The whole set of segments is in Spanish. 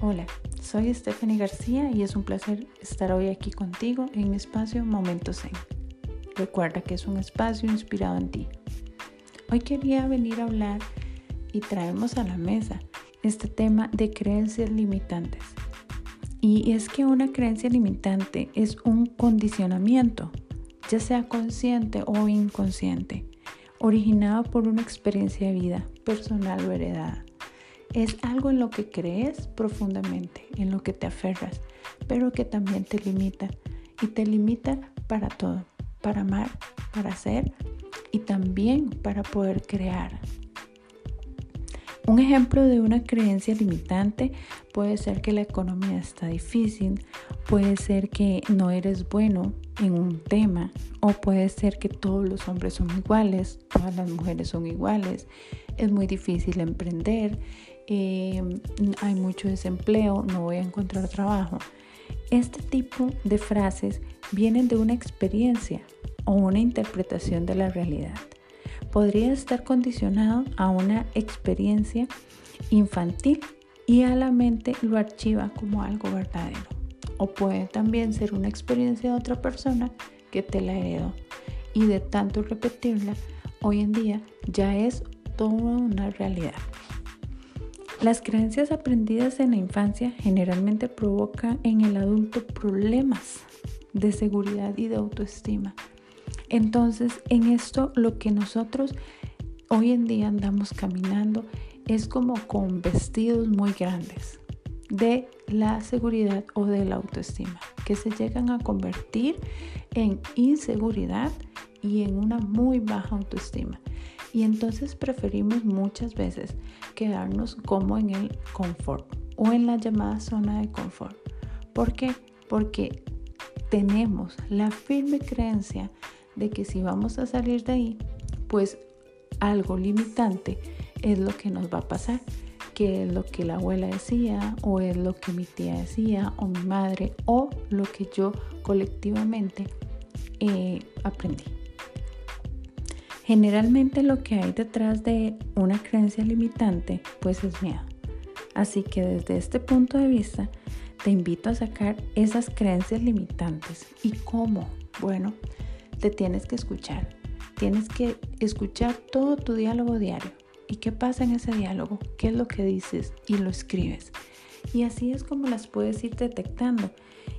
Hola, soy Stephanie García y es un placer estar hoy aquí contigo en mi espacio Momentos Zen. Recuerda que es un espacio inspirado en ti. Hoy quería venir a hablar y traemos a la mesa este tema de creencias limitantes. Y es que una creencia limitante es un condicionamiento, ya sea consciente o inconsciente, originado por una experiencia de vida personal o heredada es algo en lo que crees profundamente, en lo que te aferras, pero que también te limita. Y te limita para todo, para amar, para hacer y también para poder crear. Un ejemplo de una creencia limitante puede ser que la economía está difícil, puede ser que no eres bueno en un tema o puede ser que todos los hombres son iguales, todas las mujeres son iguales, es muy difícil emprender, eh, hay mucho desempleo, no voy a encontrar trabajo. Este tipo de frases vienen de una experiencia o una interpretación de la realidad podría estar condicionado a una experiencia infantil y a la mente lo archiva como algo verdadero. O puede también ser una experiencia de otra persona que te la heredó y de tanto repetirla, hoy en día ya es toda una realidad. Las creencias aprendidas en la infancia generalmente provocan en el adulto problemas de seguridad y de autoestima entonces, en esto lo que nosotros hoy en día andamos caminando es como con vestidos muy grandes de la seguridad o de la autoestima, que se llegan a convertir en inseguridad y en una muy baja autoestima. Y entonces preferimos muchas veces quedarnos como en el confort o en la llamada zona de confort. ¿Por qué? Porque tenemos la firme creencia de que si vamos a salir de ahí, pues algo limitante es lo que nos va a pasar, que es lo que la abuela decía, o es lo que mi tía decía, o mi madre, o lo que yo colectivamente eh, aprendí. Generalmente lo que hay detrás de una creencia limitante, pues es miedo. Así que desde este punto de vista, te invito a sacar esas creencias limitantes. ¿Y cómo? Bueno, te tienes que escuchar. Tienes que escuchar todo tu diálogo diario. ¿Y qué pasa en ese diálogo? ¿Qué es lo que dices? Y lo escribes. Y así es como las puedes ir detectando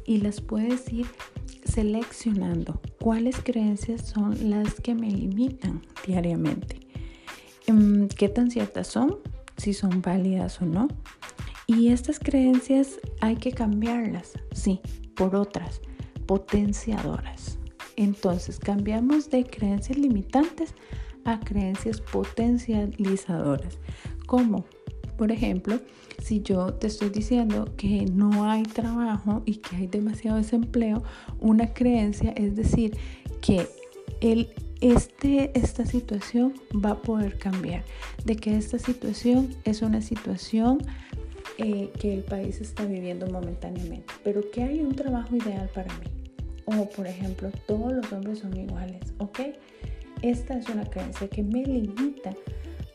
y las puedes ir seleccionando. ¿Cuáles creencias son las que me limitan diariamente? Em, ¿Qué tan ciertas son? Si son válidas o no. Y estas creencias hay que cambiarlas, sí, por otras potenciadoras. Entonces cambiamos de creencias limitantes a creencias potencializadoras. Como, por ejemplo, si yo te estoy diciendo que no hay trabajo y que hay demasiado desempleo, una creencia es decir que este, esta situación va a poder cambiar, de que esta situación es una situación eh, que el país está viviendo momentáneamente, pero que hay un trabajo ideal para mí o por ejemplo, todos los hombres son iguales, ¿ok? Esta es una creencia que me limita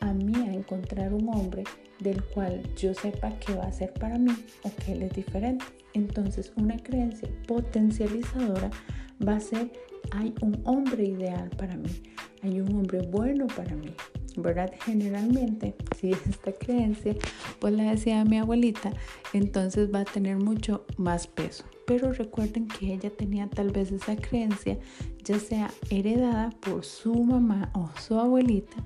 a mí a encontrar un hombre del cual yo sepa que va a ser para mí o que él es diferente. Entonces, una creencia potencializadora va a ser, hay un hombre ideal para mí, hay un hombre bueno para mí, ¿verdad? Generalmente, si esta creencia, pues la decía mi abuelita, entonces va a tener mucho más peso. Pero recuerden que ella tenía tal vez esa creencia, ya sea heredada por su mamá o su abuelita,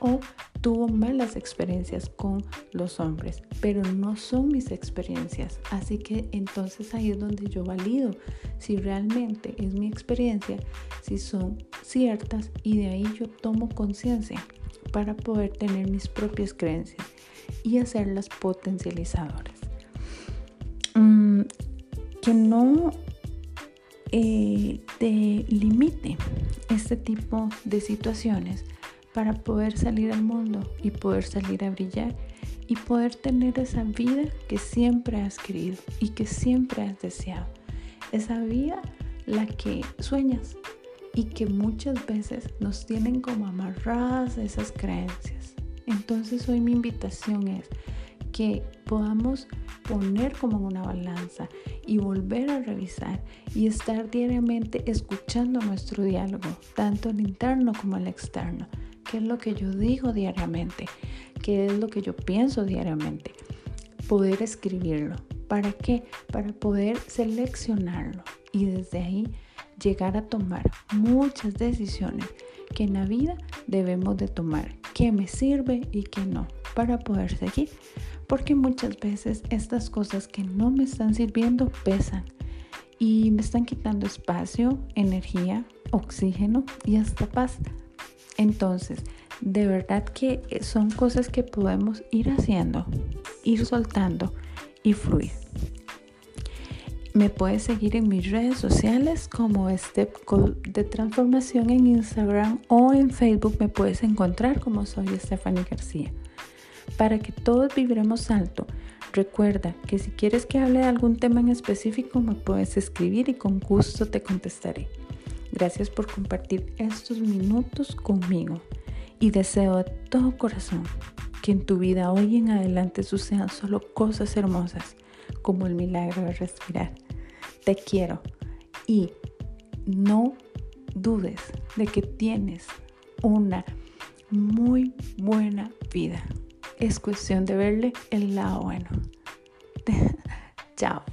o tuvo malas experiencias con los hombres, pero no son mis experiencias. Así que entonces ahí es donde yo valido si realmente es mi experiencia, si son ciertas y de ahí yo tomo conciencia para poder tener mis propias creencias y hacerlas potencializadoras. Mm, que no eh, te limite este tipo de situaciones para poder salir al mundo y poder salir a brillar y poder tener esa vida que siempre has querido y que siempre has deseado. Esa vida la que sueñas, y que muchas veces nos tienen como amarradas esas creencias. Entonces hoy mi invitación es que podamos poner como una balanza y volver a revisar y estar diariamente escuchando nuestro diálogo, tanto el interno como el externo. ¿Qué es lo que yo digo diariamente? ¿Qué es lo que yo pienso diariamente? Poder escribirlo. ¿Para qué? Para poder seleccionarlo y desde ahí llegar a tomar muchas decisiones que en la vida debemos de tomar, qué me sirve y qué no, para poder seguir. Porque muchas veces estas cosas que no me están sirviendo pesan y me están quitando espacio, energía, oxígeno y hasta paz. Entonces, de verdad que son cosas que podemos ir haciendo, ir soltando y fluir. Me puedes seguir en mis redes sociales como Step de Transformación en Instagram o en Facebook me puedes encontrar como soy Stephanie García. Para que todos viviremos alto, recuerda que si quieres que hable de algún tema en específico me puedes escribir y con gusto te contestaré. Gracias por compartir estos minutos conmigo y deseo de todo corazón que en tu vida hoy en adelante sucedan solo cosas hermosas como el milagro de respirar te quiero y no dudes de que tienes una muy buena vida. Es cuestión de verle el lado bueno. Chao.